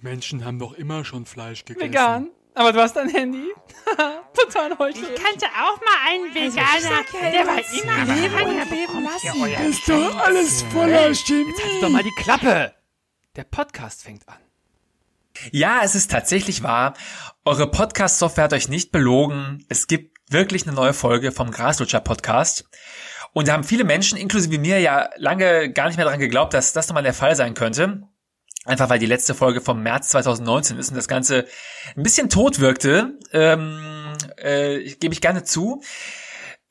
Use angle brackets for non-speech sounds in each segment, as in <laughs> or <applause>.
Menschen haben doch immer schon Fleisch gegessen. Vegan. Aber du hast ein Handy. <laughs> Total heute. Ich kannte auch mal einen Veganer. der war immer Leben und leben lassen. Ist doch alles voller Chemie. Halt doch mal die Klappe. Der Podcast fängt an. Ja, es ist tatsächlich wahr. Eure Podcast-Software hat euch nicht belogen. Es gibt wirklich eine neue Folge vom Graslutscher Podcast. Und da haben viele Menschen, inklusive mir, ja lange gar nicht mehr daran geglaubt, dass das nochmal der Fall sein könnte. Einfach weil die letzte Folge vom März 2019 ist und das Ganze ein bisschen tot wirkte. Ähm, äh, gebe ich gerne zu.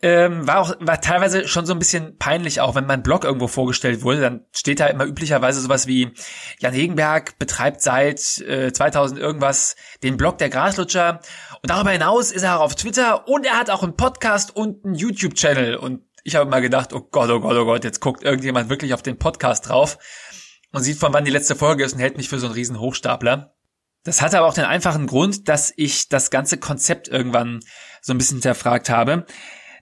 Ähm, war auch war teilweise schon so ein bisschen peinlich auch, wenn mein Blog irgendwo vorgestellt wurde, dann steht da immer üblicherweise sowas wie Jan Hegenberg betreibt seit äh, 2000 irgendwas den Blog der Graslutscher und darüber hinaus ist er auch auf Twitter und er hat auch einen Podcast und einen YouTube Channel und ich habe mal gedacht, oh Gott, oh Gott, oh Gott, jetzt guckt irgendjemand wirklich auf den Podcast drauf und sieht von wann die letzte Folge ist und hält mich für so einen riesen Hochstapler. Das hatte aber auch den einfachen Grund, dass ich das ganze Konzept irgendwann so ein bisschen hinterfragt habe.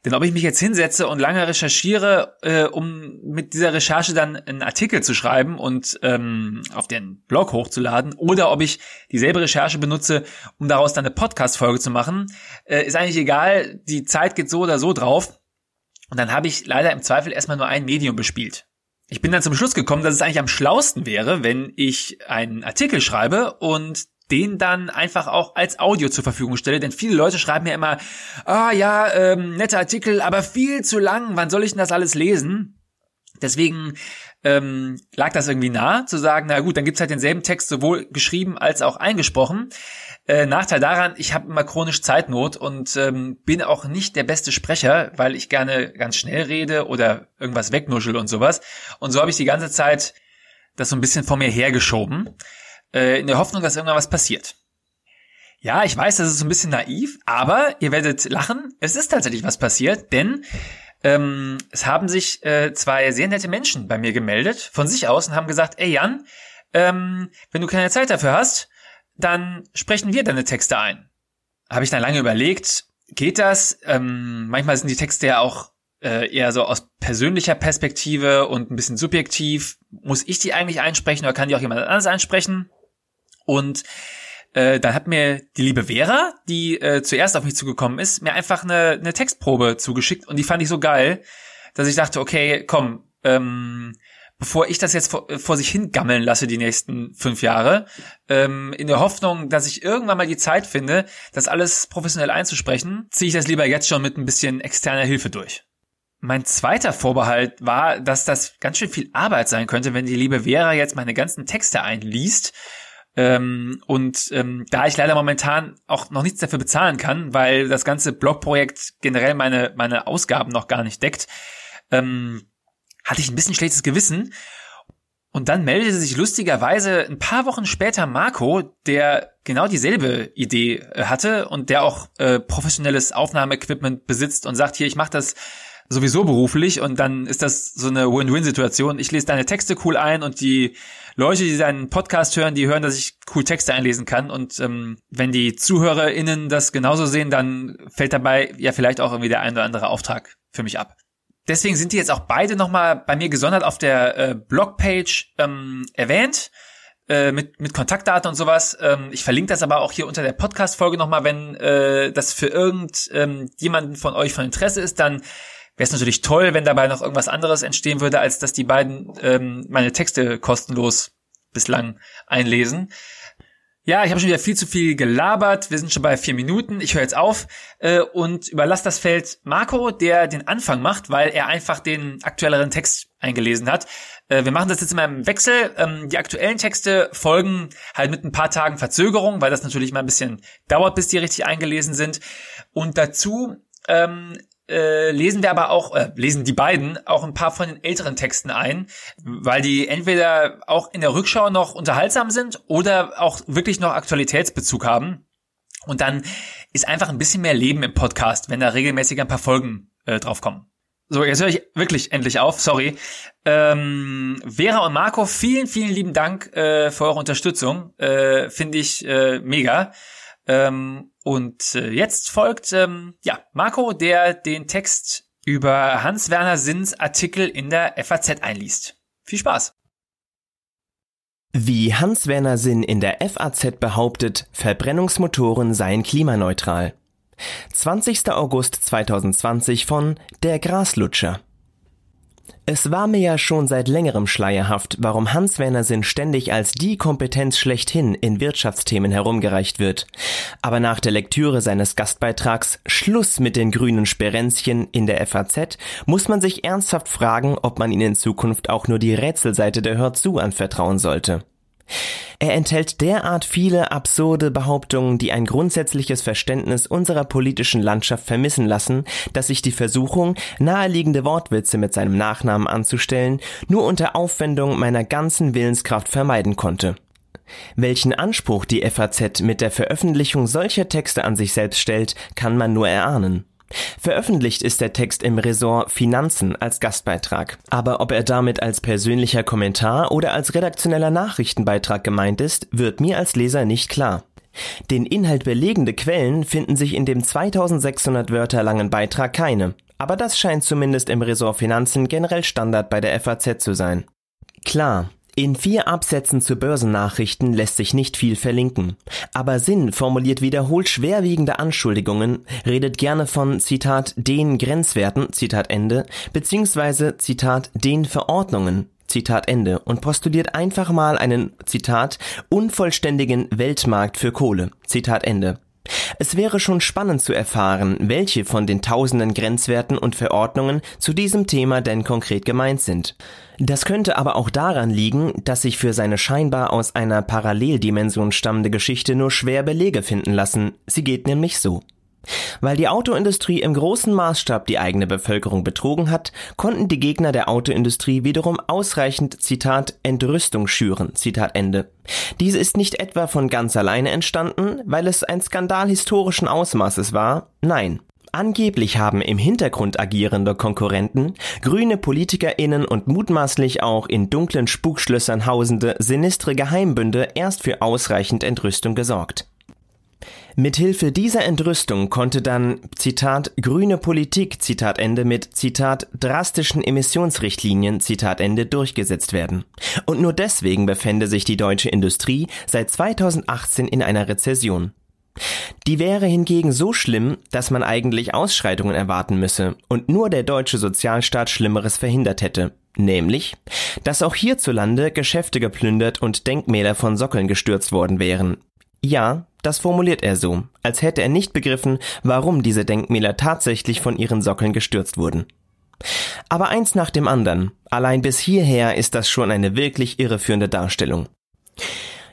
Denn ob ich mich jetzt hinsetze und lange recherchiere, äh, um mit dieser Recherche dann einen Artikel zu schreiben und ähm, auf den Blog hochzuladen, oder ob ich dieselbe Recherche benutze, um daraus dann eine Podcast-Folge zu machen, äh, ist eigentlich egal. Die Zeit geht so oder so drauf. Und dann habe ich leider im Zweifel erstmal nur ein Medium bespielt. Ich bin dann zum Schluss gekommen, dass es eigentlich am schlausten wäre, wenn ich einen Artikel schreibe und den dann einfach auch als Audio zur Verfügung stelle. Denn viele Leute schreiben mir immer, ah ja, ähm, netter Artikel, aber viel zu lang, wann soll ich denn das alles lesen? Deswegen ähm, lag das irgendwie nah, zu sagen, na gut, dann gibt's halt denselben Text sowohl geschrieben als auch eingesprochen. Äh, Nachteil daran, ich habe immer chronisch Zeitnot und ähm, bin auch nicht der beste Sprecher, weil ich gerne ganz schnell rede oder irgendwas wegnuschel und sowas. Und so habe ich die ganze Zeit das so ein bisschen vor mir hergeschoben äh, in der Hoffnung, dass irgendwann was passiert. Ja, ich weiß, das ist so ein bisschen naiv, aber ihr werdet lachen. Es ist tatsächlich was passiert, denn ähm, es haben sich äh, zwei sehr nette Menschen bei mir gemeldet von sich aus und haben gesagt, ey Jan, ähm, wenn du keine Zeit dafür hast, dann sprechen wir deine Texte ein. Habe ich dann lange überlegt, geht das? Ähm, manchmal sind die Texte ja auch äh, eher so aus persönlicher Perspektive und ein bisschen subjektiv. Muss ich die eigentlich einsprechen oder kann die auch jemand anderes einsprechen? Und äh, dann hat mir die liebe Vera, die äh, zuerst auf mich zugekommen ist, mir einfach eine, eine Textprobe zugeschickt und die fand ich so geil, dass ich dachte, okay, komm, ähm, bevor ich das jetzt vor, vor sich hingammeln lasse die nächsten fünf Jahre, ähm, in der Hoffnung, dass ich irgendwann mal die Zeit finde, das alles professionell einzusprechen, ziehe ich das lieber jetzt schon mit ein bisschen externer Hilfe durch. Mein zweiter Vorbehalt war, dass das ganz schön viel Arbeit sein könnte, wenn die liebe Vera jetzt meine ganzen Texte einliest ähm, und ähm, da ich leider momentan auch noch nichts dafür bezahlen kann, weil das ganze Blogprojekt generell meine, meine Ausgaben noch gar nicht deckt, ähm, hatte ich ein bisschen schlechtes Gewissen. Und dann meldete sich lustigerweise ein paar Wochen später Marco, der genau dieselbe Idee äh, hatte und der auch äh, professionelles Aufnahmeequipment besitzt und sagt, hier, ich mache das sowieso beruflich und dann ist das so eine Win-Win-Situation. Ich lese deine Texte cool ein und die Leute, die deinen Podcast hören, die hören, dass ich cool Texte einlesen kann. Und ähm, wenn die ZuhörerInnen das genauso sehen, dann fällt dabei ja vielleicht auch irgendwie der ein oder andere Auftrag für mich ab. Deswegen sind die jetzt auch beide nochmal bei mir gesondert auf der äh, Blogpage ähm, erwähnt äh, mit, mit Kontaktdaten und sowas. Ähm, ich verlinke das aber auch hier unter der Podcast-Folge nochmal, wenn äh, das für irgendjemanden ähm, von euch von Interesse ist, dann wäre es natürlich toll, wenn dabei noch irgendwas anderes entstehen würde, als dass die beiden ähm, meine Texte kostenlos bislang einlesen. Ja, ich habe schon wieder viel zu viel gelabert. Wir sind schon bei vier Minuten. Ich höre jetzt auf äh, und überlasse das Feld Marco, der den Anfang macht, weil er einfach den aktuelleren Text eingelesen hat. Äh, wir machen das jetzt immer im Wechsel. Ähm, die aktuellen Texte folgen halt mit ein paar Tagen Verzögerung, weil das natürlich mal ein bisschen dauert, bis die richtig eingelesen sind. Und dazu ähm, äh, lesen wir aber auch, äh, lesen die beiden auch ein paar von den älteren Texten ein, weil die entweder auch in der Rückschau noch unterhaltsam sind oder auch wirklich noch Aktualitätsbezug haben. Und dann ist einfach ein bisschen mehr Leben im Podcast, wenn da regelmäßig ein paar Folgen äh, draufkommen. So, jetzt höre ich wirklich endlich auf, sorry. Ähm, Vera und Marco, vielen, vielen lieben Dank äh, für eure Unterstützung. Äh, Finde ich äh, mega. Ähm, und äh, jetzt folgt ähm, ja Marco, der den Text über Hans-Werner Sinns Artikel in der FAZ einliest. Viel Spaß! Wie Hans-Werner Sinn in der FAZ behauptet, Verbrennungsmotoren seien klimaneutral. 20. August 2020 von Der Graslutscher. Es war mir ja schon seit längerem schleierhaft, warum Hans-Werner Sinn ständig als die Kompetenz schlechthin in Wirtschaftsthemen herumgereicht wird. Aber nach der Lektüre seines Gastbeitrags Schluss mit den grünen Sperenzchen in der FAZ muss man sich ernsthaft fragen, ob man ihn in Zukunft auch nur die Rätselseite der Hör zu anvertrauen sollte. Er enthält derart viele absurde Behauptungen, die ein grundsätzliches Verständnis unserer politischen Landschaft vermissen lassen, dass sich die Versuchung, naheliegende Wortwitze mit seinem Nachnamen anzustellen, nur unter Aufwendung meiner ganzen Willenskraft vermeiden konnte. Welchen Anspruch die FAZ mit der Veröffentlichung solcher Texte an sich selbst stellt, kann man nur erahnen. Veröffentlicht ist der Text im Ressort Finanzen als Gastbeitrag. Aber ob er damit als persönlicher Kommentar oder als redaktioneller Nachrichtenbeitrag gemeint ist, wird mir als Leser nicht klar. Den Inhalt belegende Quellen finden sich in dem 2600 Wörter langen Beitrag keine. Aber das scheint zumindest im Ressort Finanzen generell Standard bei der FAZ zu sein. Klar, in vier Absätzen zu Börsennachrichten lässt sich nicht viel verlinken. Aber Sinn formuliert wiederholt schwerwiegende Anschuldigungen, redet gerne von, Zitat, den Grenzwerten, Zitat Ende, beziehungsweise, Zitat, den Verordnungen, Zitat Ende, und postuliert einfach mal einen, Zitat, unvollständigen Weltmarkt für Kohle, Zitat Ende. Es wäre schon spannend zu erfahren, welche von den tausenden Grenzwerten und Verordnungen zu diesem Thema denn konkret gemeint sind. Das könnte aber auch daran liegen, dass sich für seine scheinbar aus einer Paralleldimension stammende Geschichte nur schwer Belege finden lassen. Sie geht nämlich so. Weil die Autoindustrie im großen Maßstab die eigene Bevölkerung betrogen hat, konnten die Gegner der Autoindustrie wiederum ausreichend, Zitat, Entrüstung schüren, Zitat Ende. Diese ist nicht etwa von ganz alleine entstanden, weil es ein Skandal historischen Ausmaßes war, nein. Angeblich haben im Hintergrund agierende Konkurrenten, grüne PolitikerInnen und mutmaßlich auch in dunklen Spukschlössern hausende sinistre Geheimbünde erst für ausreichend Entrüstung gesorgt. Mithilfe dieser Entrüstung konnte dann, Zitat, grüne Politik, Zitat Ende, mit, Zitat, drastischen Emissionsrichtlinien, Zitat Ende, durchgesetzt werden. Und nur deswegen befände sich die deutsche Industrie seit 2018 in einer Rezession. Die wäre hingegen so schlimm, dass man eigentlich Ausschreitungen erwarten müsse und nur der deutsche Sozialstaat Schlimmeres verhindert hätte. Nämlich, dass auch hierzulande Geschäfte geplündert und Denkmäler von Sockeln gestürzt worden wären. Ja, das formuliert er so, als hätte er nicht begriffen, warum diese Denkmäler tatsächlich von ihren Sockeln gestürzt wurden. Aber eins nach dem anderen, allein bis hierher ist das schon eine wirklich irreführende Darstellung.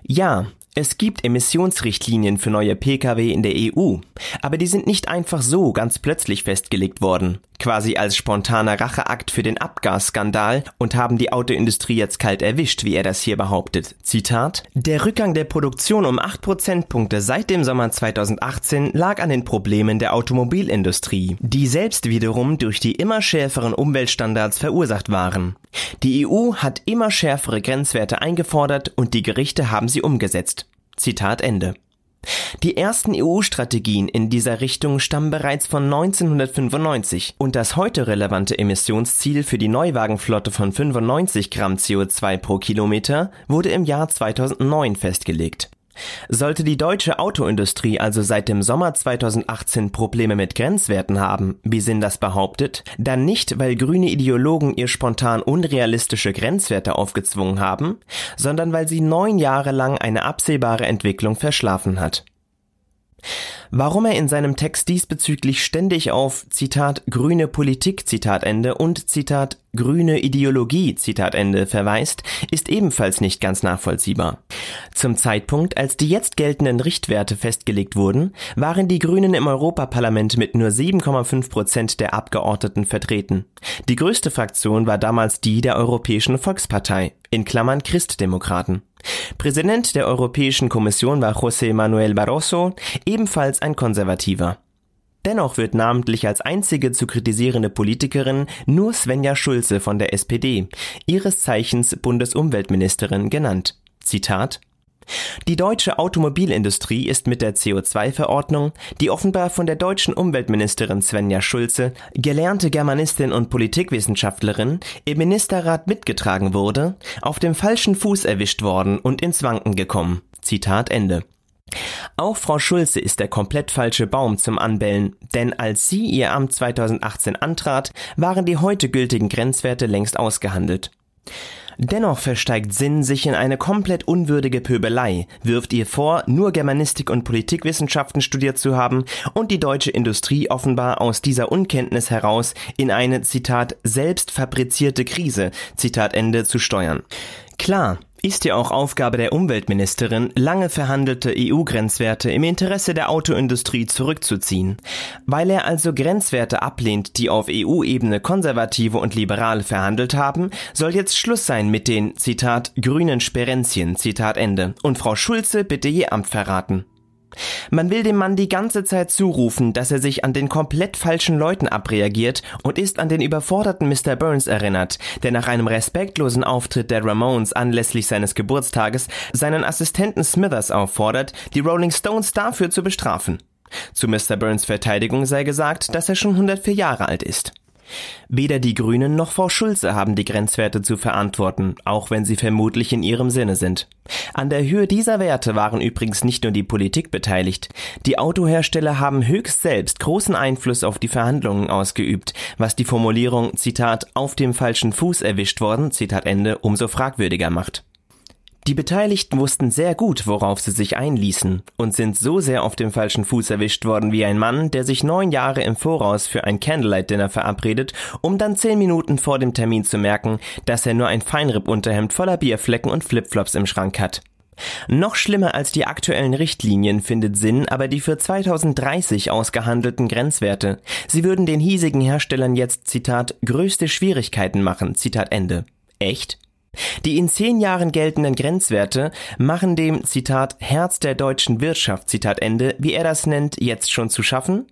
Ja, es gibt Emissionsrichtlinien für neue Pkw in der EU, aber die sind nicht einfach so ganz plötzlich festgelegt worden, quasi als spontaner Racheakt für den Abgasskandal und haben die Autoindustrie jetzt kalt erwischt, wie er das hier behauptet. Zitat: Der Rückgang der Produktion um 8 Prozentpunkte seit dem Sommer 2018 lag an den Problemen der Automobilindustrie, die selbst wiederum durch die immer schärferen Umweltstandards verursacht waren. Die EU hat immer schärfere Grenzwerte eingefordert und die Gerichte haben sie umgesetzt. Zitat Ende. Die ersten EU-Strategien in dieser Richtung stammen bereits von 1995 und das heute relevante Emissionsziel für die Neuwagenflotte von 95 Gramm CO2 pro Kilometer wurde im Jahr 2009 festgelegt. Sollte die deutsche Autoindustrie also seit dem Sommer 2018 Probleme mit Grenzwerten haben, wie Sinn das behauptet, dann nicht, weil grüne Ideologen ihr spontan unrealistische Grenzwerte aufgezwungen haben, sondern weil sie neun Jahre lang eine absehbare Entwicklung verschlafen hat. Warum er in seinem Text diesbezüglich ständig auf Zitat grüne Politik Zitat Ende und Zitat grüne Ideologie Zitat Ende verweist, ist ebenfalls nicht ganz nachvollziehbar. Zum Zeitpunkt, als die jetzt geltenden Richtwerte festgelegt wurden, waren die Grünen im Europaparlament mit nur 7,5 Prozent der Abgeordneten vertreten. Die größte Fraktion war damals die der Europäischen Volkspartei, in Klammern Christdemokraten. Präsident der Europäischen Kommission war José Manuel Barroso, ebenfalls ein Konservativer. Dennoch wird namentlich als einzige zu kritisierende Politikerin nur Svenja Schulze von der SPD, ihres Zeichens Bundesumweltministerin, genannt. Zitat Die deutsche Automobilindustrie ist mit der CO2-Verordnung, die offenbar von der deutschen Umweltministerin Svenja Schulze, gelernte Germanistin und Politikwissenschaftlerin, im Ministerrat mitgetragen wurde, auf dem falschen Fuß erwischt worden und ins Wanken gekommen. Zitat Ende. Auch Frau Schulze ist der komplett falsche Baum zum Anbellen, denn als sie ihr Amt 2018 antrat, waren die heute gültigen Grenzwerte längst ausgehandelt. Dennoch versteigt Sinn sich in eine komplett unwürdige Pöbelei, wirft ihr vor, nur Germanistik und Politikwissenschaften studiert zu haben und die deutsche Industrie offenbar aus dieser Unkenntnis heraus in eine, Zitat, selbst fabrizierte Krise, Zitat Ende, zu steuern. Klar, ist ja auch Aufgabe der Umweltministerin, lange verhandelte EU-Grenzwerte im Interesse der Autoindustrie zurückzuziehen. Weil er also Grenzwerte ablehnt, die auf EU-Ebene Konservative und Liberale verhandelt haben, soll jetzt Schluss sein mit den, Zitat, grünen Sperenzien, Zitat Ende, und Frau Schulze bitte ihr Amt verraten. Man will dem Mann die ganze Zeit zurufen, dass er sich an den komplett falschen Leuten abreagiert und ist an den überforderten Mr. Burns erinnert, der nach einem respektlosen Auftritt der Ramones anlässlich seines Geburtstages seinen Assistenten Smithers auffordert, die Rolling Stones dafür zu bestrafen. Zu Mr. Burns Verteidigung sei gesagt, dass er schon 104 Jahre alt ist. Weder die Grünen noch Frau Schulze haben die Grenzwerte zu verantworten, auch wenn sie vermutlich in ihrem Sinne sind. An der Höhe dieser Werte waren übrigens nicht nur die Politik beteiligt. Die Autohersteller haben höchst selbst großen Einfluss auf die Verhandlungen ausgeübt, was die Formulierung Zitat auf dem falschen Fuß erwischt worden Zitat Ende umso fragwürdiger macht. Die Beteiligten wussten sehr gut, worauf sie sich einließen und sind so sehr auf dem falschen Fuß erwischt worden wie ein Mann, der sich neun Jahre im Voraus für ein Candlelight-Dinner verabredet, um dann zehn Minuten vor dem Termin zu merken, dass er nur ein Feinripp-Unterhemd voller Bierflecken und Flipflops im Schrank hat. Noch schlimmer als die aktuellen Richtlinien findet Sinn aber die für 2030 ausgehandelten Grenzwerte. Sie würden den hiesigen Herstellern jetzt, Zitat, größte Schwierigkeiten machen, Zitat Ende. Echt? Die in zehn Jahren geltenden Grenzwerte machen dem, Zitat, Herz der deutschen Wirtschaft, Zitat Ende, wie er das nennt, jetzt schon zu schaffen?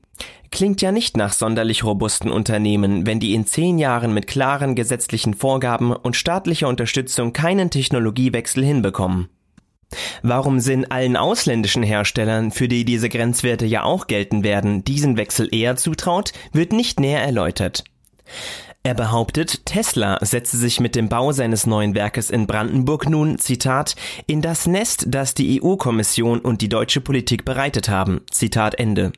Klingt ja nicht nach sonderlich robusten Unternehmen, wenn die in zehn Jahren mit klaren gesetzlichen Vorgaben und staatlicher Unterstützung keinen Technologiewechsel hinbekommen. Warum sind allen ausländischen Herstellern, für die diese Grenzwerte ja auch gelten werden, diesen Wechsel eher zutraut, wird nicht näher erläutert. Er behauptet, Tesla setze sich mit dem Bau seines neuen Werkes in Brandenburg nun, Zitat, in das Nest, das die EU-Kommission und die deutsche Politik bereitet haben. Zitat Ende.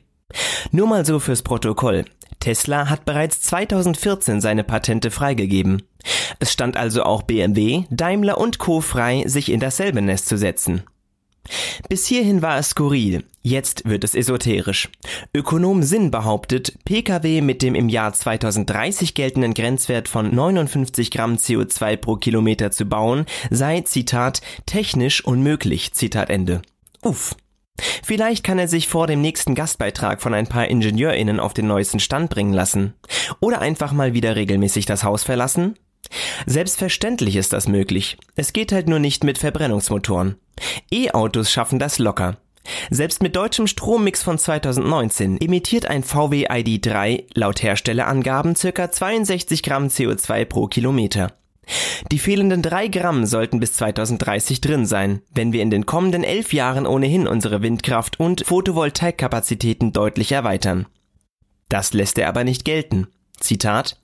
Nur mal so fürs Protokoll. Tesla hat bereits 2014 seine Patente freigegeben. Es stand also auch BMW, Daimler und Co. frei, sich in dasselbe Nest zu setzen. Bis hierhin war es skurril, jetzt wird es esoterisch. Ökonom Sinn behauptet, Pkw mit dem im Jahr 2030 geltenden Grenzwert von 59 Gramm CO2 pro Kilometer zu bauen, sei, Zitat, technisch unmöglich, Zitat Ende. Uff. Vielleicht kann er sich vor dem nächsten Gastbeitrag von ein paar IngenieurInnen auf den neuesten Stand bringen lassen. Oder einfach mal wieder regelmäßig das Haus verlassen? Selbstverständlich ist das möglich. Es geht halt nur nicht mit Verbrennungsmotoren. E-Autos schaffen das locker. Selbst mit deutschem Strommix von 2019 emittiert ein VW ID3 laut Herstellerangaben ca. 62 Gramm CO2 pro Kilometer. Die fehlenden drei Gramm sollten bis 2030 drin sein, wenn wir in den kommenden elf Jahren ohnehin unsere Windkraft und Photovoltaikkapazitäten deutlich erweitern. Das lässt er aber nicht gelten. Zitat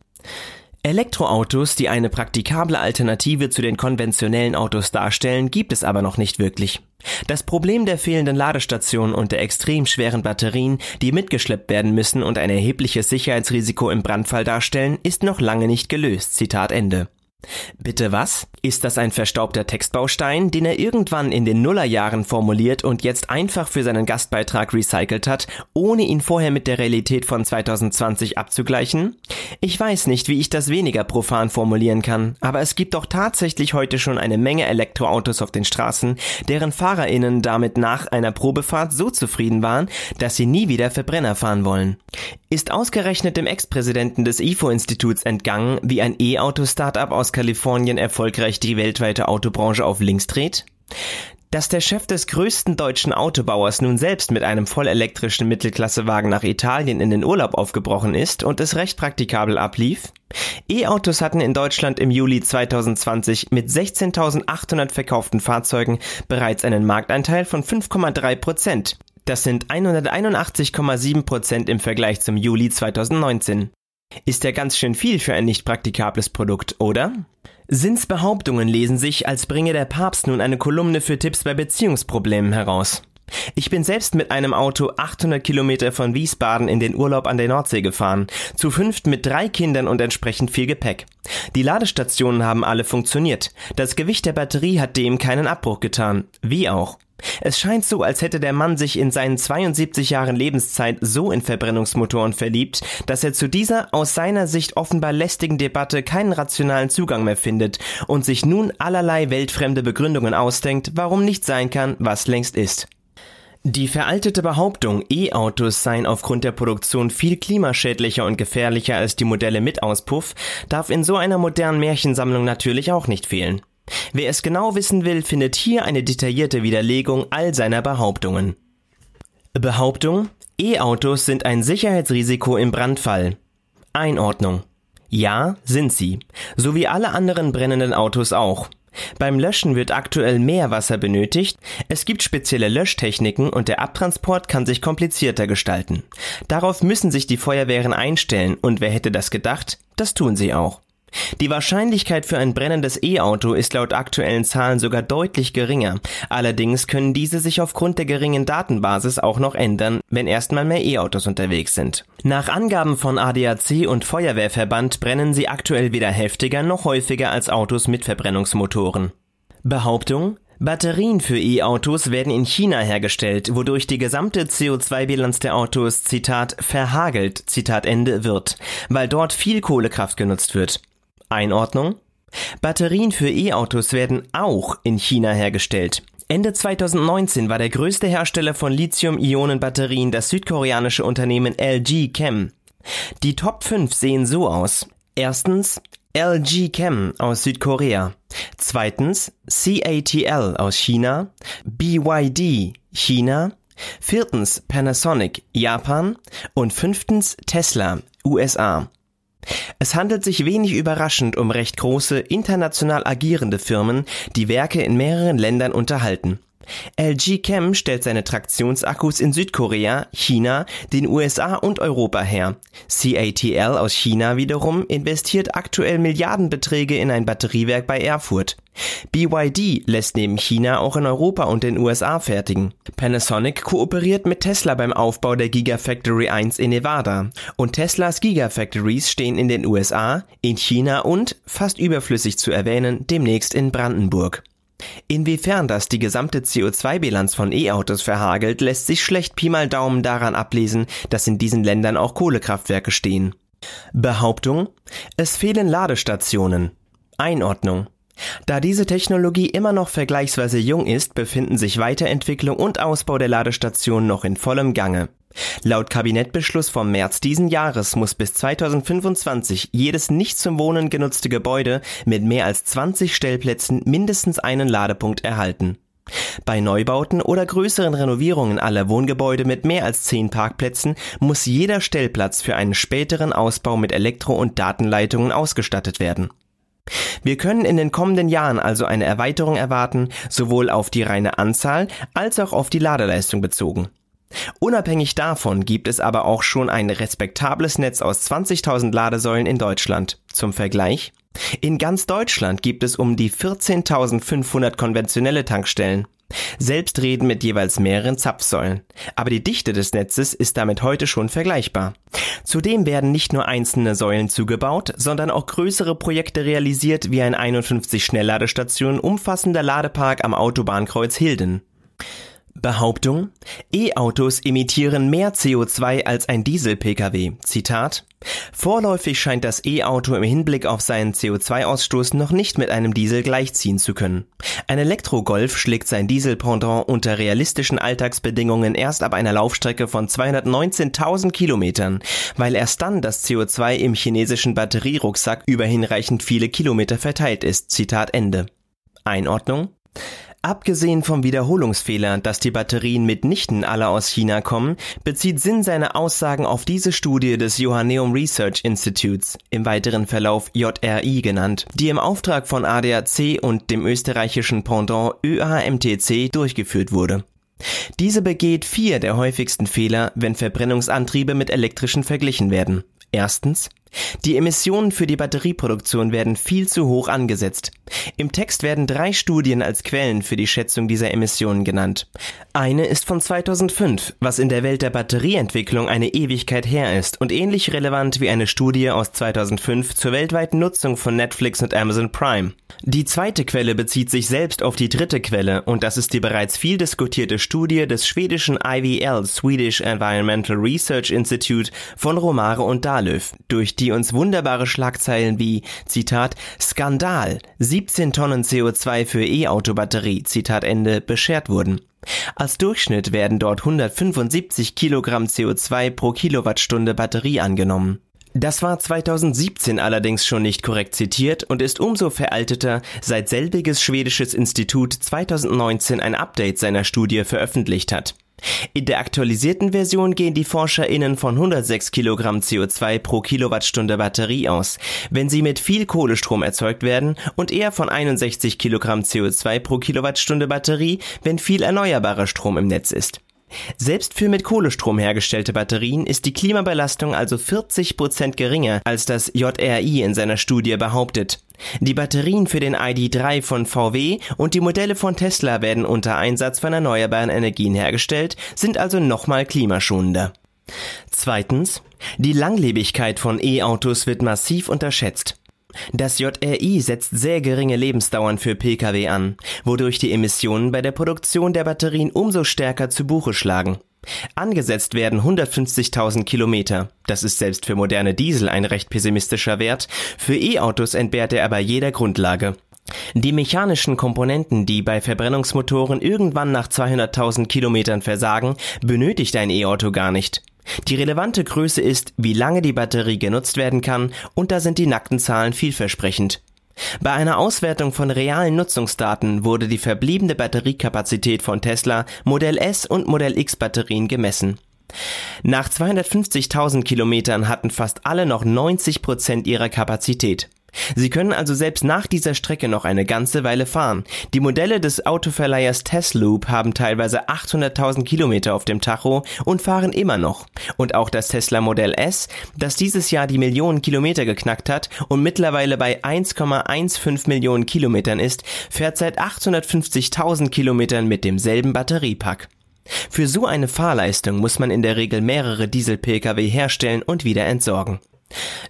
Elektroautos, die eine praktikable Alternative zu den konventionellen Autos darstellen, gibt es aber noch nicht wirklich. Das Problem der fehlenden Ladestationen und der extrem schweren Batterien, die mitgeschleppt werden müssen und ein erhebliches Sicherheitsrisiko im Brandfall darstellen, ist noch lange nicht gelöst. Zitat Ende. Bitte was? Ist das ein verstaubter Textbaustein, den er irgendwann in den Nullerjahren formuliert und jetzt einfach für seinen Gastbeitrag recycelt hat, ohne ihn vorher mit der Realität von 2020 abzugleichen? Ich weiß nicht, wie ich das weniger profan formulieren kann, aber es gibt doch tatsächlich heute schon eine Menge Elektroautos auf den Straßen, deren FahrerInnen damit nach einer Probefahrt so zufrieden waren, dass sie nie wieder Verbrenner fahren wollen. Ist ausgerechnet dem Ex-Präsidenten des IFO-Instituts entgangen, wie ein E-Auto-Startup aus Kalifornien erfolgreich die weltweite Autobranche auf links dreht? Dass der Chef des größten deutschen Autobauers nun selbst mit einem vollelektrischen Mittelklassewagen nach Italien in den Urlaub aufgebrochen ist und es recht praktikabel ablief? E-Autos hatten in Deutschland im Juli 2020 mit 16.800 verkauften Fahrzeugen bereits einen Marktanteil von 5,3 Prozent. Das sind 181,7 Prozent im Vergleich zum Juli 2019. Ist ja ganz schön viel für ein nicht praktikables Produkt, oder? Sins Behauptungen lesen sich, als bringe der Papst nun eine Kolumne für Tipps bei Beziehungsproblemen heraus. Ich bin selbst mit einem Auto 800 Kilometer von Wiesbaden in den Urlaub an der Nordsee gefahren, zu fünft mit drei Kindern und entsprechend viel Gepäck. Die Ladestationen haben alle funktioniert. Das Gewicht der Batterie hat dem keinen Abbruch getan. Wie auch. Es scheint so, als hätte der Mann sich in seinen 72 Jahren Lebenszeit so in Verbrennungsmotoren verliebt, dass er zu dieser aus seiner Sicht offenbar lästigen Debatte keinen rationalen Zugang mehr findet und sich nun allerlei weltfremde Begründungen ausdenkt, warum nicht sein kann, was längst ist. Die veraltete Behauptung, E-Autos seien aufgrund der Produktion viel klimaschädlicher und gefährlicher als die Modelle mit Auspuff, darf in so einer modernen Märchensammlung natürlich auch nicht fehlen. Wer es genau wissen will, findet hier eine detaillierte Widerlegung all seiner Behauptungen. Behauptung E-Autos sind ein Sicherheitsrisiko im Brandfall. Einordnung. Ja, sind sie. So wie alle anderen brennenden Autos auch. Beim Löschen wird aktuell mehr Wasser benötigt, es gibt spezielle Löschtechniken und der Abtransport kann sich komplizierter gestalten. Darauf müssen sich die Feuerwehren einstellen und wer hätte das gedacht, das tun sie auch. Die Wahrscheinlichkeit für ein brennendes E-Auto ist laut aktuellen Zahlen sogar deutlich geringer. Allerdings können diese sich aufgrund der geringen Datenbasis auch noch ändern, wenn erstmal mehr E-Autos unterwegs sind. Nach Angaben von ADAC und Feuerwehrverband brennen sie aktuell weder heftiger noch häufiger als Autos mit Verbrennungsmotoren. Behauptung Batterien für E-Autos werden in China hergestellt, wodurch die gesamte CO2-Bilanz der Autos, Zitat, verhagelt, Zitat Ende, wird, weil dort viel Kohlekraft genutzt wird. Einordnung? Batterien für E-Autos werden auch in China hergestellt. Ende 2019 war der größte Hersteller von Lithium-Ionen-Batterien das südkoreanische Unternehmen LG Chem. Die Top 5 sehen so aus. Erstens LG Chem aus Südkorea. Zweitens CATL aus China. BYD China. Viertens Panasonic Japan. Und fünftens Tesla USA. Es handelt sich wenig überraschend um recht große, international agierende Firmen, die Werke in mehreren Ländern unterhalten. LG Chem stellt seine Traktionsakkus in Südkorea, China, den USA und Europa her. CATL aus China wiederum investiert aktuell Milliardenbeträge in ein Batteriewerk bei Erfurt. BYD lässt neben China auch in Europa und den USA fertigen. Panasonic kooperiert mit Tesla beim Aufbau der Gigafactory 1 in Nevada. Und Teslas Gigafactories stehen in den USA, in China und, fast überflüssig zu erwähnen, demnächst in Brandenburg. Inwiefern das die gesamte CO2-Bilanz von E-Autos verhagelt, lässt sich schlecht Pi mal Daumen daran ablesen, dass in diesen Ländern auch Kohlekraftwerke stehen. Behauptung? Es fehlen Ladestationen. Einordnung. Da diese Technologie immer noch vergleichsweise jung ist, befinden sich Weiterentwicklung und Ausbau der Ladestationen noch in vollem Gange. Laut Kabinettbeschluss vom März diesen Jahres muss bis 2025 jedes nicht zum Wohnen genutzte Gebäude mit mehr als 20 Stellplätzen mindestens einen Ladepunkt erhalten. Bei Neubauten oder größeren Renovierungen aller Wohngebäude mit mehr als 10 Parkplätzen muss jeder Stellplatz für einen späteren Ausbau mit Elektro- und Datenleitungen ausgestattet werden. Wir können in den kommenden Jahren also eine Erweiterung erwarten, sowohl auf die reine Anzahl als auch auf die Ladeleistung bezogen. Unabhängig davon gibt es aber auch schon ein respektables Netz aus 20.000 Ladesäulen in Deutschland. Zum Vergleich. In ganz Deutschland gibt es um die 14.500 konventionelle Tankstellen. Selbstreden mit jeweils mehreren Zapfsäulen. Aber die Dichte des Netzes ist damit heute schon vergleichbar. Zudem werden nicht nur einzelne Säulen zugebaut, sondern auch größere Projekte realisiert wie ein 51 Schnellladestationen umfassender Ladepark am Autobahnkreuz Hilden. Behauptung, E-Autos emittieren mehr CO2 als ein Diesel-Pkw. Zitat Vorläufig scheint das E-Auto im Hinblick auf seinen CO2-Ausstoß noch nicht mit einem Diesel gleichziehen zu können. Ein Elektro-Golf schlägt sein Diesel-Pendant unter realistischen Alltagsbedingungen erst ab einer Laufstrecke von 219.000 Kilometern, weil erst dann das CO2 im chinesischen Batterierucksack über hinreichend viele Kilometer verteilt ist. Zitat Ende. Einordnung Abgesehen vom Wiederholungsfehler, dass die Batterien mitnichten alle aus China kommen, bezieht Sinn seine Aussagen auf diese Studie des Johanneum Research Institutes, im weiteren Verlauf JRI genannt, die im Auftrag von ADAC und dem österreichischen Pendant ÖAMTC durchgeführt wurde. Diese begeht vier der häufigsten Fehler, wenn Verbrennungsantriebe mit elektrischen verglichen werden. Erstens, die Emissionen für die Batterieproduktion werden viel zu hoch angesetzt. Im Text werden drei Studien als Quellen für die Schätzung dieser Emissionen genannt. Eine ist von 2005, was in der Welt der Batterieentwicklung eine Ewigkeit her ist und ähnlich relevant wie eine Studie aus 2005 zur weltweiten Nutzung von Netflix und Amazon Prime. Die zweite Quelle bezieht sich selbst auf die dritte Quelle und das ist die bereits viel diskutierte Studie des schwedischen IVL Swedish Environmental Research Institute von Romare und Dahlöf, durch die uns wunderbare Schlagzeilen wie Zitat Skandal 17 Tonnen CO2 für E-Auto-Batterie Zitat Ende beschert wurden. Als Durchschnitt werden dort 175 Kilogramm CO2 pro Kilowattstunde Batterie angenommen. Das war 2017 allerdings schon nicht korrekt zitiert und ist umso veralteter, seit selbiges schwedisches Institut 2019 ein Update seiner Studie veröffentlicht hat. In der aktualisierten Version gehen die ForscherInnen von 106 Kilogramm CO2 pro Kilowattstunde Batterie aus, wenn sie mit viel Kohlestrom erzeugt werden und eher von 61 Kilogramm CO2 pro Kilowattstunde Batterie, wenn viel erneuerbarer Strom im Netz ist. Selbst für mit Kohlestrom hergestellte Batterien ist die Klimabelastung also 40 Prozent geringer, als das JRI in seiner Studie behauptet. Die Batterien für den ID3 von VW und die Modelle von Tesla werden unter Einsatz von erneuerbaren Energien hergestellt, sind also nochmal klimaschonender. Zweitens, die Langlebigkeit von E-Autos wird massiv unterschätzt. Das JRI setzt sehr geringe Lebensdauern für Pkw an, wodurch die Emissionen bei der Produktion der Batterien umso stärker zu Buche schlagen. Angesetzt werden 150.000 Kilometer. Das ist selbst für moderne Diesel ein recht pessimistischer Wert. Für E-Autos entbehrt er aber jeder Grundlage. Die mechanischen Komponenten, die bei Verbrennungsmotoren irgendwann nach 200.000 Kilometern versagen, benötigt ein E-Auto gar nicht. Die relevante Größe ist, wie lange die Batterie genutzt werden kann, und da sind die nackten Zahlen vielversprechend. Bei einer Auswertung von realen Nutzungsdaten wurde die verbliebene Batteriekapazität von Tesla Modell S und Modell X Batterien gemessen. Nach 250.000 Kilometern hatten fast alle noch 90 Prozent ihrer Kapazität. Sie können also selbst nach dieser Strecke noch eine ganze Weile fahren. Die Modelle des Autoverleihers Tesloop haben teilweise 800.000 Kilometer auf dem Tacho und fahren immer noch. Und auch das Tesla Modell S, das dieses Jahr die Millionen Kilometer geknackt hat und mittlerweile bei 1,15 Millionen Kilometern ist, fährt seit 850.000 Kilometern mit demselben Batteriepack. Für so eine Fahrleistung muss man in der Regel mehrere Diesel-Pkw herstellen und wieder entsorgen.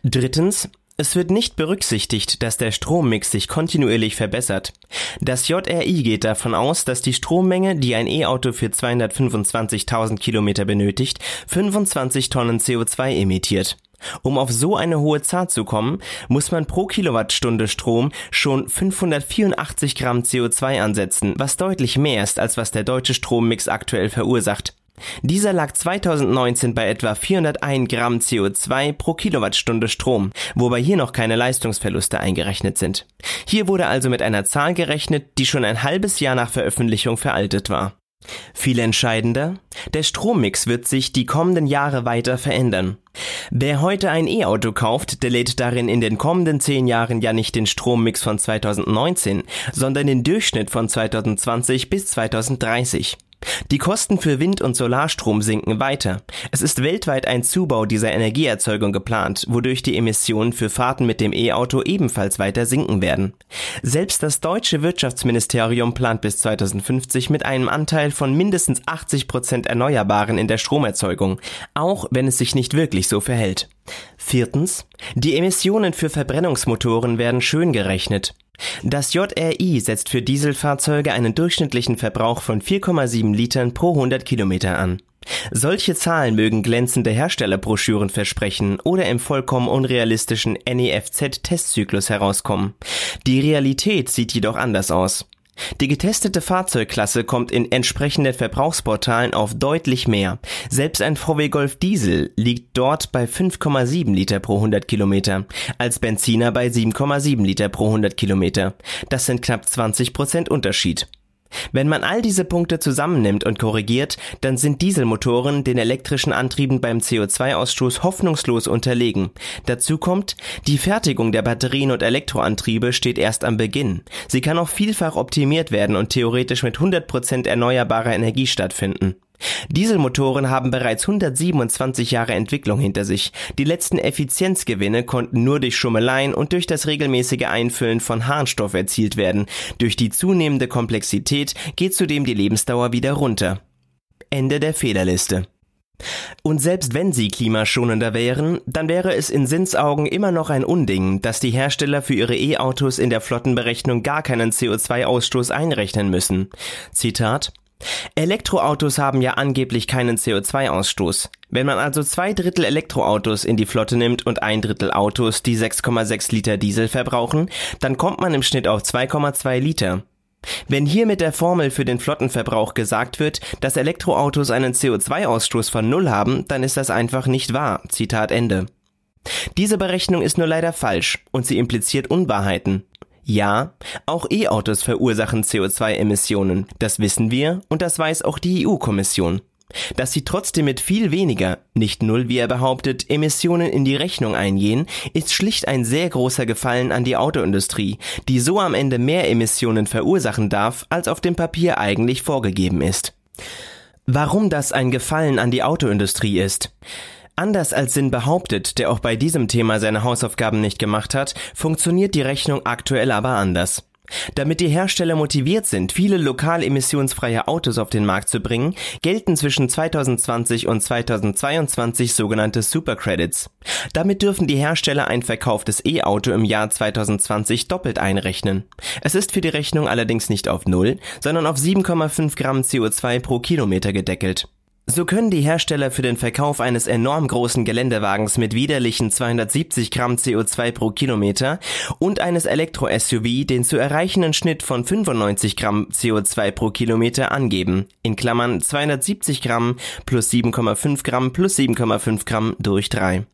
Drittens, es wird nicht berücksichtigt, dass der Strommix sich kontinuierlich verbessert. Das JRI geht davon aus, dass die Strommenge, die ein E-Auto für 225.000 Kilometer benötigt, 25 Tonnen CO2 emittiert. Um auf so eine hohe Zahl zu kommen, muss man pro Kilowattstunde Strom schon 584 Gramm CO2 ansetzen, was deutlich mehr ist, als was der deutsche Strommix aktuell verursacht. Dieser lag 2019 bei etwa 401 Gramm CO2 pro Kilowattstunde Strom, wobei hier noch keine Leistungsverluste eingerechnet sind. Hier wurde also mit einer Zahl gerechnet, die schon ein halbes Jahr nach Veröffentlichung veraltet war. Viel entscheidender, der Strommix wird sich die kommenden Jahre weiter verändern. Wer heute ein E-Auto kauft, der lädt darin in den kommenden zehn Jahren ja nicht den Strommix von 2019, sondern den Durchschnitt von 2020 bis 2030. Die Kosten für Wind- und Solarstrom sinken weiter. Es ist weltweit ein Zubau dieser Energieerzeugung geplant, wodurch die Emissionen für Fahrten mit dem E-Auto ebenfalls weiter sinken werden. Selbst das deutsche Wirtschaftsministerium plant bis 2050 mit einem Anteil von mindestens 80 Prozent Erneuerbaren in der Stromerzeugung, auch wenn es sich nicht wirklich so verhält. Viertens. Die Emissionen für Verbrennungsmotoren werden schön gerechnet. Das JRI setzt für Dieselfahrzeuge einen durchschnittlichen Verbrauch von 4,7 Litern pro 100 Kilometer an. Solche Zahlen mögen glänzende Herstellerbroschüren versprechen oder im vollkommen unrealistischen NEFZ-Testzyklus herauskommen. Die Realität sieht jedoch anders aus. Die getestete Fahrzeugklasse kommt in entsprechenden Verbrauchsportalen auf deutlich mehr. Selbst ein VW Golf Diesel liegt dort bei 5,7 Liter pro 100 Kilometer, als Benziner bei 7,7 Liter pro 100 Kilometer. Das sind knapp 20 Prozent Unterschied. Wenn man all diese Punkte zusammennimmt und korrigiert, dann sind Dieselmotoren den elektrischen Antrieben beim CO2-Ausstoß hoffnungslos unterlegen. Dazu kommt, die Fertigung der Batterien und Elektroantriebe steht erst am Beginn. Sie kann auch vielfach optimiert werden und theoretisch mit 100% erneuerbarer Energie stattfinden. Dieselmotoren haben bereits 127 Jahre Entwicklung hinter sich. Die letzten Effizienzgewinne konnten nur durch Schummeleien und durch das regelmäßige Einfüllen von Harnstoff erzielt werden. Durch die zunehmende Komplexität geht zudem die Lebensdauer wieder runter. Ende der Fehlerliste. Und selbst wenn sie klimaschonender wären, dann wäre es in Sinns Augen immer noch ein Unding, dass die Hersteller für ihre E-Autos in der Flottenberechnung gar keinen CO2-Ausstoß einrechnen müssen. Zitat Elektroautos haben ja angeblich keinen CO2-Ausstoß. Wenn man also zwei Drittel Elektroautos in die Flotte nimmt und ein Drittel Autos, die 6,6 Liter Diesel verbrauchen, dann kommt man im Schnitt auf 2,2 Liter. Wenn hier mit der Formel für den Flottenverbrauch gesagt wird, dass Elektroautos einen CO2-Ausstoß von Null haben, dann ist das einfach nicht wahr. Zitat Ende. Diese Berechnung ist nur leider falsch und sie impliziert Unwahrheiten. Ja, auch E-Autos verursachen CO2-Emissionen, das wissen wir und das weiß auch die EU-Kommission. Dass sie trotzdem mit viel weniger, nicht null wie er behauptet, Emissionen in die Rechnung eingehen, ist schlicht ein sehr großer Gefallen an die Autoindustrie, die so am Ende mehr Emissionen verursachen darf, als auf dem Papier eigentlich vorgegeben ist. Warum das ein Gefallen an die Autoindustrie ist? Anders als Sinn behauptet, der auch bei diesem Thema seine Hausaufgaben nicht gemacht hat, funktioniert die Rechnung aktuell aber anders. Damit die Hersteller motiviert sind, viele lokal emissionsfreie Autos auf den Markt zu bringen, gelten zwischen 2020 und 2022 sogenannte Supercredits. Damit dürfen die Hersteller ein verkauftes E-Auto im Jahr 2020 doppelt einrechnen. Es ist für die Rechnung allerdings nicht auf Null, sondern auf 7,5 Gramm CO2 pro Kilometer gedeckelt. So können die Hersteller für den Verkauf eines enorm großen Geländewagens mit widerlichen 270 Gramm CO2 pro Kilometer und eines Elektro-SUV den zu erreichenden Schnitt von 95 Gramm CO2 pro Kilometer angeben, in Klammern 270 Gramm plus 7,5 Gramm plus 7,5 Gramm durch 3.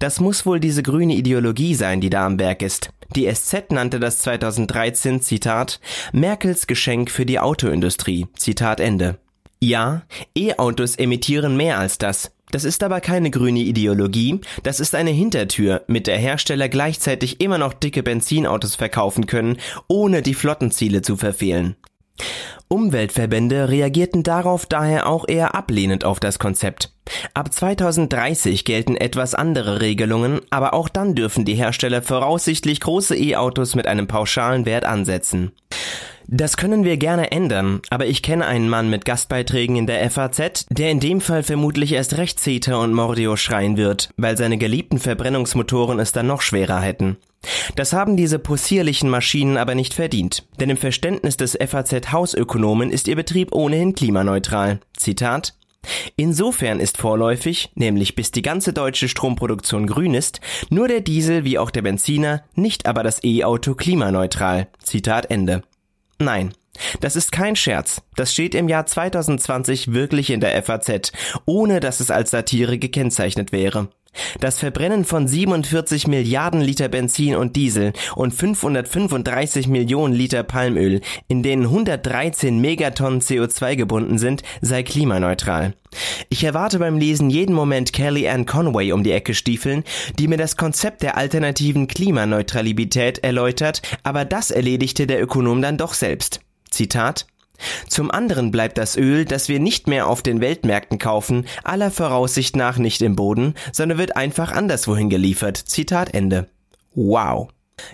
Das muss wohl diese grüne Ideologie sein, die da am Berg ist. Die SZ nannte das 2013, Zitat, Merkels Geschenk für die Autoindustrie, Zitat Ende. Ja, E-Autos emittieren mehr als das. Das ist aber keine grüne Ideologie, das ist eine Hintertür, mit der Hersteller gleichzeitig immer noch dicke Benzinautos verkaufen können, ohne die Flottenziele zu verfehlen. Umweltverbände reagierten darauf daher auch eher ablehnend auf das Konzept. Ab 2030 gelten etwas andere Regelungen, aber auch dann dürfen die Hersteller voraussichtlich große E-Autos mit einem pauschalen Wert ansetzen. Das können wir gerne ändern, aber ich kenne einen Mann mit Gastbeiträgen in der FAZ, der in dem Fall vermutlich erst recht Zeta und Mordio schreien wird, weil seine geliebten Verbrennungsmotoren es dann noch schwerer hätten. Das haben diese possierlichen Maschinen aber nicht verdient, denn im Verständnis des FAZ-Hausökonomen ist ihr Betrieb ohnehin klimaneutral. Zitat Insofern ist vorläufig, nämlich bis die ganze deutsche Stromproduktion grün ist, nur der Diesel wie auch der Benziner, nicht aber das E-Auto klimaneutral. Zitat Ende. Nein. Das ist kein Scherz. Das steht im Jahr 2020 wirklich in der FAZ, ohne dass es als Satire gekennzeichnet wäre. Das Verbrennen von 47 Milliarden Liter Benzin und Diesel und 535 Millionen Liter Palmöl, in denen 113 Megatonnen CO2 gebunden sind, sei klimaneutral. Ich erwarte beim Lesen jeden Moment Kelly Ann Conway um die Ecke stiefeln, die mir das Konzept der alternativen Klimaneutralität erläutert, aber das erledigte der Ökonom dann doch selbst. Zitat zum anderen bleibt das Öl, das wir nicht mehr auf den Weltmärkten kaufen, aller Voraussicht nach nicht im Boden, sondern wird einfach anderswohin geliefert. Zitat Ende. Wow.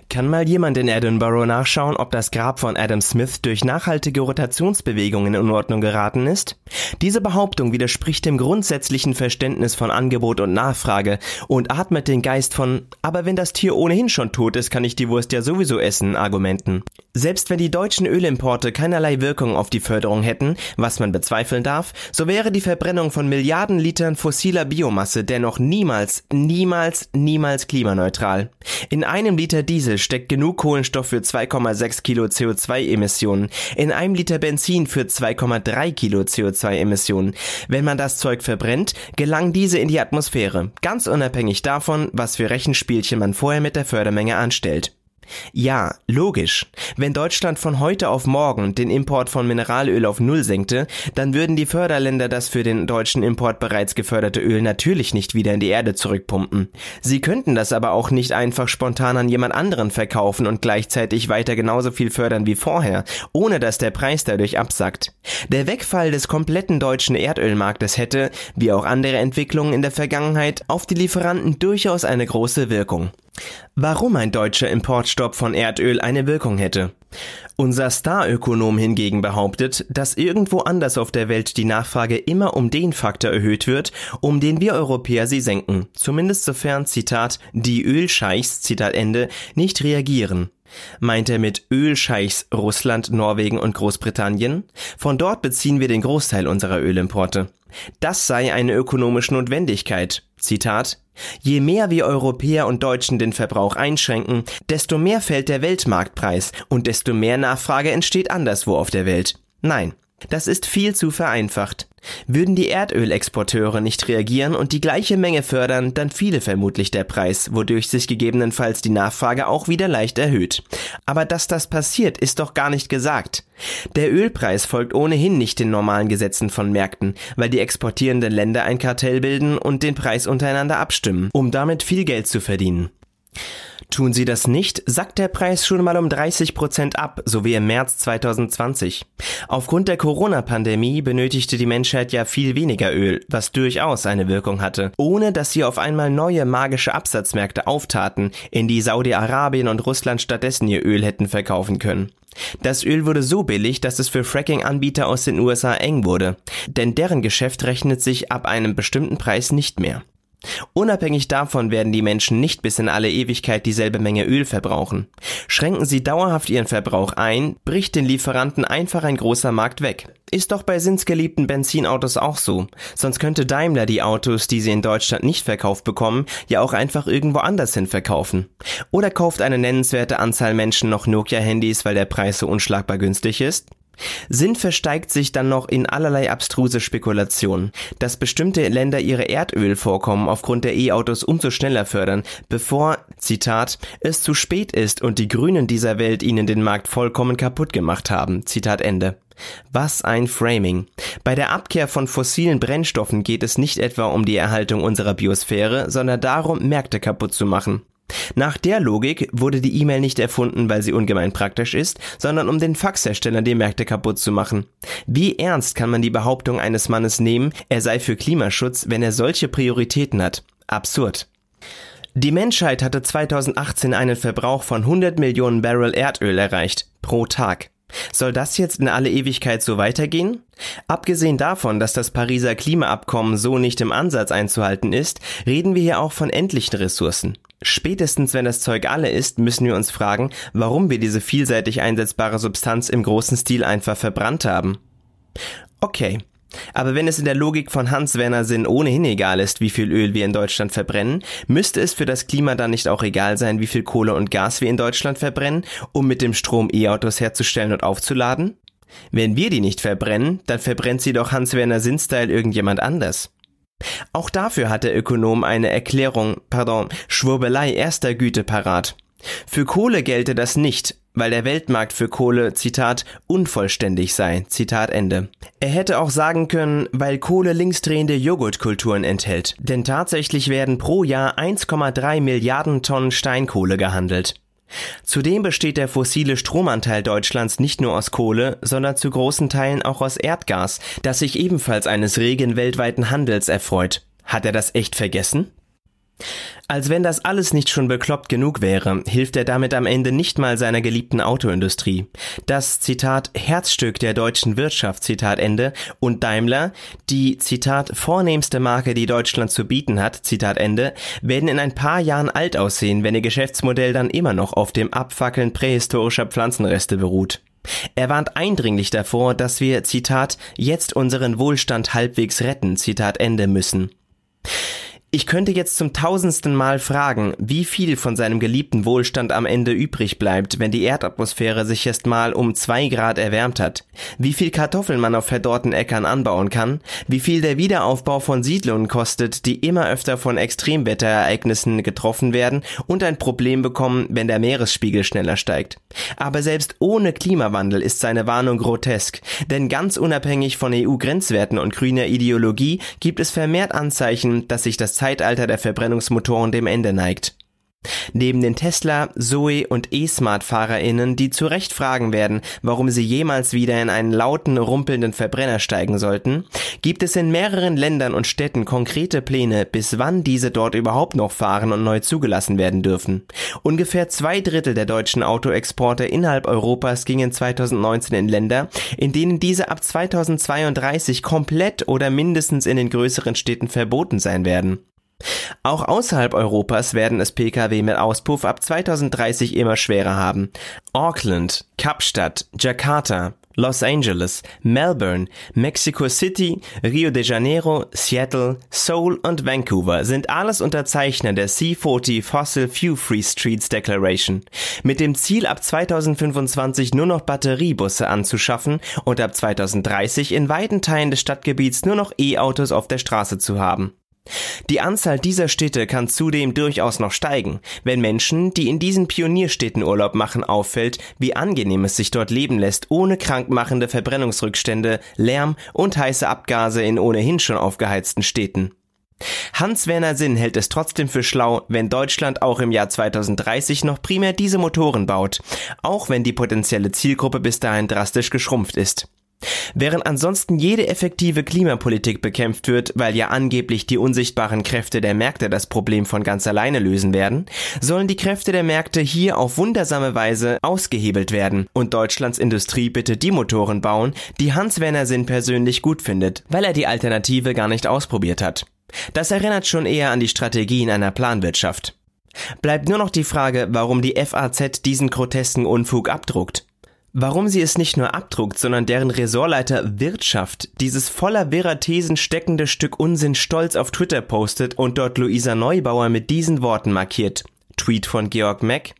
Kann mal jemand in Edinburgh nachschauen, ob das Grab von Adam Smith durch nachhaltige Rotationsbewegungen in Unordnung geraten ist? Diese Behauptung widerspricht dem grundsätzlichen Verständnis von Angebot und Nachfrage und atmet den Geist von aber wenn das Tier ohnehin schon tot ist, kann ich die Wurst ja sowieso essen Argumenten. Selbst wenn die deutschen Ölimporte keinerlei Wirkung auf die Förderung hätten, was man bezweifeln darf, so wäre die Verbrennung von Milliarden Litern fossiler Biomasse dennoch niemals, niemals, niemals klimaneutral. In einem Liter Diesel steckt genug Kohlenstoff für 2,6 Kilo CO2-Emissionen, in einem Liter Benzin für 2,3 Kilo CO2-Emissionen. Wenn man das Zeug verbrennt, gelangen diese in die Atmosphäre, ganz unabhängig davon, was für Rechenspielchen man vorher mit der Fördermenge anstellt. Ja, logisch. Wenn Deutschland von heute auf morgen den Import von Mineralöl auf Null senkte, dann würden die Förderländer das für den deutschen Import bereits geförderte Öl natürlich nicht wieder in die Erde zurückpumpen. Sie könnten das aber auch nicht einfach spontan an jemand anderen verkaufen und gleichzeitig weiter genauso viel fördern wie vorher, ohne dass der Preis dadurch absackt. Der Wegfall des kompletten deutschen Erdölmarktes hätte, wie auch andere Entwicklungen in der Vergangenheit, auf die Lieferanten durchaus eine große Wirkung. Warum ein deutscher Importstopp von Erdöl eine Wirkung hätte. Unser Starökonom hingegen behauptet, dass irgendwo anders auf der Welt die Nachfrage immer um den Faktor erhöht wird, um den wir Europäer sie senken, zumindest sofern, Zitat, die Ölscheichs, Zitat Ende, nicht reagieren. Meint er mit Ölscheichs Russland, Norwegen und Großbritannien? Von dort beziehen wir den Großteil unserer Ölimporte. Das sei eine ökonomische Notwendigkeit. Zitat Je mehr wir Europäer und Deutschen den Verbrauch einschränken, desto mehr fällt der Weltmarktpreis und desto mehr Nachfrage entsteht anderswo auf der Welt. Nein, das ist viel zu vereinfacht. Würden die Erdölexporteure nicht reagieren und die gleiche Menge fördern, dann fiele vermutlich der Preis, wodurch sich gegebenenfalls die Nachfrage auch wieder leicht erhöht. Aber dass das passiert, ist doch gar nicht gesagt. Der Ölpreis folgt ohnehin nicht den normalen Gesetzen von Märkten, weil die exportierenden Länder ein Kartell bilden und den Preis untereinander abstimmen, um damit viel Geld zu verdienen. Tun sie das nicht, sackt der Preis schon mal um 30 Prozent ab, so wie im März 2020. Aufgrund der Corona-Pandemie benötigte die Menschheit ja viel weniger Öl, was durchaus eine Wirkung hatte, ohne dass sie auf einmal neue magische Absatzmärkte auftaten, in die Saudi-Arabien und Russland stattdessen ihr Öl hätten verkaufen können. Das Öl wurde so billig, dass es für Fracking-Anbieter aus den USA eng wurde, denn deren Geschäft rechnet sich ab einem bestimmten Preis nicht mehr. Unabhängig davon werden die Menschen nicht bis in alle Ewigkeit dieselbe Menge Öl verbrauchen. Schränken sie dauerhaft ihren Verbrauch ein, bricht den Lieferanten einfach ein großer Markt weg. Ist doch bei sinsgeliebten Benzinautos auch so. Sonst könnte Daimler die Autos, die sie in Deutschland nicht verkauft bekommen, ja auch einfach irgendwo anders hin verkaufen. Oder kauft eine nennenswerte Anzahl Menschen noch Nokia-Handys, weil der Preis so unschlagbar günstig ist? Sinn versteigt sich dann noch in allerlei abstruse Spekulationen, dass bestimmte Länder ihre Erdölvorkommen aufgrund der E-Autos umso schneller fördern, bevor, Zitat, es zu spät ist und die Grünen dieser Welt ihnen den Markt vollkommen kaputt gemacht haben. Zitat Ende. Was ein Framing. Bei der Abkehr von fossilen Brennstoffen geht es nicht etwa um die Erhaltung unserer Biosphäre, sondern darum, Märkte kaputt zu machen. Nach der Logik wurde die E-Mail nicht erfunden, weil sie ungemein praktisch ist, sondern um den Faxherstellern die Märkte kaputt zu machen. Wie ernst kann man die Behauptung eines Mannes nehmen, er sei für Klimaschutz, wenn er solche Prioritäten hat? Absurd. Die Menschheit hatte 2018 einen Verbrauch von 100 Millionen Barrel Erdöl erreicht, pro Tag. Soll das jetzt in alle Ewigkeit so weitergehen? Abgesehen davon, dass das Pariser Klimaabkommen so nicht im Ansatz einzuhalten ist, reden wir hier auch von endlichen Ressourcen. Spätestens wenn das Zeug alle ist, müssen wir uns fragen, warum wir diese vielseitig einsetzbare Substanz im großen Stil einfach verbrannt haben. Okay, aber wenn es in der Logik von Hans-Werner Sinn ohnehin egal ist, wie viel Öl wir in Deutschland verbrennen, müsste es für das Klima dann nicht auch egal sein, wie viel Kohle und Gas wir in Deutschland verbrennen, um mit dem Strom E-Autos herzustellen und aufzuladen? Wenn wir die nicht verbrennen, dann verbrennt sie doch Hans-Werner Sinn-Style irgendjemand anders. Auch dafür hat der Ökonom eine Erklärung, pardon, Schwurbelei erster Güte parat. Für Kohle gelte das nicht, weil der Weltmarkt für Kohle, Zitat, unvollständig sei, Zitat Ende. Er hätte auch sagen können, weil Kohle linksdrehende Joghurtkulturen enthält, denn tatsächlich werden pro Jahr 1,3 Milliarden Tonnen Steinkohle gehandelt. Zudem besteht der fossile Stromanteil Deutschlands nicht nur aus Kohle, sondern zu großen Teilen auch aus Erdgas, das sich ebenfalls eines regen weltweiten Handels erfreut. Hat er das echt vergessen? Als wenn das alles nicht schon bekloppt genug wäre, hilft er damit am Ende nicht mal seiner geliebten Autoindustrie. Das Zitat Herzstück der deutschen Wirtschaft, Zitat Ende, und Daimler, die Zitat vornehmste Marke, die Deutschland zu bieten hat, Zitat Ende, werden in ein paar Jahren alt aussehen, wenn ihr Geschäftsmodell dann immer noch auf dem Abfackeln prähistorischer Pflanzenreste beruht. Er warnt eindringlich davor, dass wir, Zitat, jetzt unseren Wohlstand halbwegs retten, Zitat Ende müssen. Ich könnte jetzt zum tausendsten Mal fragen, wie viel von seinem geliebten Wohlstand am Ende übrig bleibt, wenn die Erdatmosphäre sich erst mal um zwei Grad erwärmt hat, wie viel Kartoffeln man auf verdorrten Äckern anbauen kann, wie viel der Wiederaufbau von Siedlungen kostet, die immer öfter von Extremwetterereignissen getroffen werden und ein Problem bekommen, wenn der Meeresspiegel schneller steigt. Aber selbst ohne Klimawandel ist seine Warnung grotesk, denn ganz unabhängig von EU-Grenzwerten und grüner Ideologie gibt es vermehrt Anzeichen, dass sich Zeitalter der Verbrennungsmotoren dem Ende neigt. Neben den Tesla, Zoe und E-Smart-FahrerInnen, die zu Recht fragen werden, warum sie jemals wieder in einen lauten, rumpelnden Verbrenner steigen sollten, gibt es in mehreren Ländern und Städten konkrete Pläne, bis wann diese dort überhaupt noch fahren und neu zugelassen werden dürfen. Ungefähr zwei Drittel der deutschen Autoexporte innerhalb Europas gingen 2019 in Länder, in denen diese ab 2032 komplett oder mindestens in den größeren Städten verboten sein werden. Auch außerhalb Europas werden es Pkw mit Auspuff ab 2030 immer schwerer haben. Auckland, Kapstadt, Jakarta, Los Angeles, Melbourne, Mexico City, Rio de Janeiro, Seattle, Seoul und Vancouver sind alles Unterzeichner der C40 Fossil Fuel Free Streets Declaration, mit dem Ziel ab 2025 nur noch Batteriebusse anzuschaffen und ab 2030 in weiten Teilen des Stadtgebiets nur noch E-Autos auf der Straße zu haben. Die Anzahl dieser Städte kann zudem durchaus noch steigen, wenn Menschen, die in diesen Pionierstädten Urlaub machen, auffällt, wie angenehm es sich dort leben lässt, ohne krankmachende Verbrennungsrückstände, Lärm und heiße Abgase in ohnehin schon aufgeheizten Städten. Hans-Werner Sinn hält es trotzdem für schlau, wenn Deutschland auch im Jahr 2030 noch primär diese Motoren baut, auch wenn die potenzielle Zielgruppe bis dahin drastisch geschrumpft ist. Während ansonsten jede effektive Klimapolitik bekämpft wird, weil ja angeblich die unsichtbaren Kräfte der Märkte das Problem von ganz alleine lösen werden, sollen die Kräfte der Märkte hier auf wundersame Weise ausgehebelt werden und Deutschlands Industrie bitte die Motoren bauen, die Hans-Werner Sinn persönlich gut findet, weil er die Alternative gar nicht ausprobiert hat. Das erinnert schon eher an die Strategien einer Planwirtschaft. Bleibt nur noch die Frage, warum die FAZ diesen grotesken Unfug abdruckt. Warum sie es nicht nur abdruckt, sondern deren Ressortleiter Wirtschaft dieses voller wirrer Thesen steckende Stück Unsinn stolz auf Twitter postet und dort Luisa Neubauer mit diesen Worten markiert. Tweet von Georg Mack.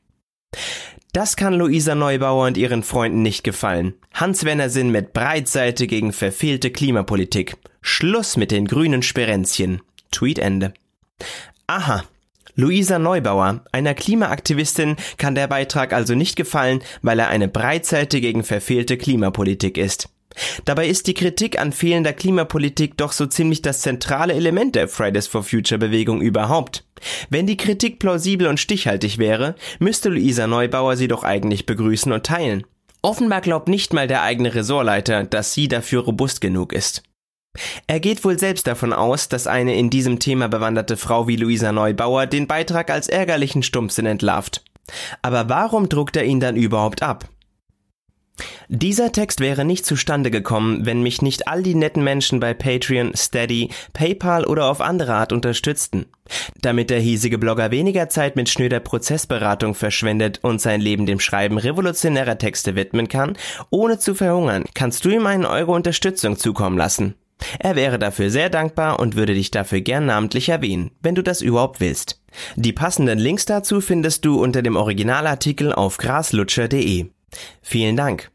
Das kann Luisa Neubauer und ihren Freunden nicht gefallen. Hans-Werner Sinn mit Breitseite gegen verfehlte Klimapolitik. Schluss mit den grünen Sperenzchen. Tweet Ende. Aha, Luisa Neubauer, einer Klimaaktivistin, kann der Beitrag also nicht gefallen, weil er eine Breitseite gegen verfehlte Klimapolitik ist. Dabei ist die Kritik an fehlender Klimapolitik doch so ziemlich das zentrale Element der Fridays for Future Bewegung überhaupt. Wenn die Kritik plausibel und stichhaltig wäre, müsste Luisa Neubauer sie doch eigentlich begrüßen und teilen. Offenbar glaubt nicht mal der eigene Ressortleiter, dass sie dafür robust genug ist. Er geht wohl selbst davon aus, dass eine in diesem Thema bewanderte Frau wie Luisa Neubauer den Beitrag als ärgerlichen Stumpfsinn entlarvt. Aber warum druckt er ihn dann überhaupt ab? Dieser Text wäre nicht zustande gekommen, wenn mich nicht all die netten Menschen bei Patreon, Steady, PayPal oder auf andere Art unterstützten. Damit der hiesige Blogger weniger Zeit mit schnöder Prozessberatung verschwendet und sein Leben dem Schreiben revolutionärer Texte widmen kann, ohne zu verhungern, kannst du ihm einen Euro Unterstützung zukommen lassen. Er wäre dafür sehr dankbar und würde dich dafür gern namentlich erwähnen, wenn du das überhaupt willst. Die passenden Links dazu findest du unter dem Originalartikel auf graslutscher.de. Vielen Dank.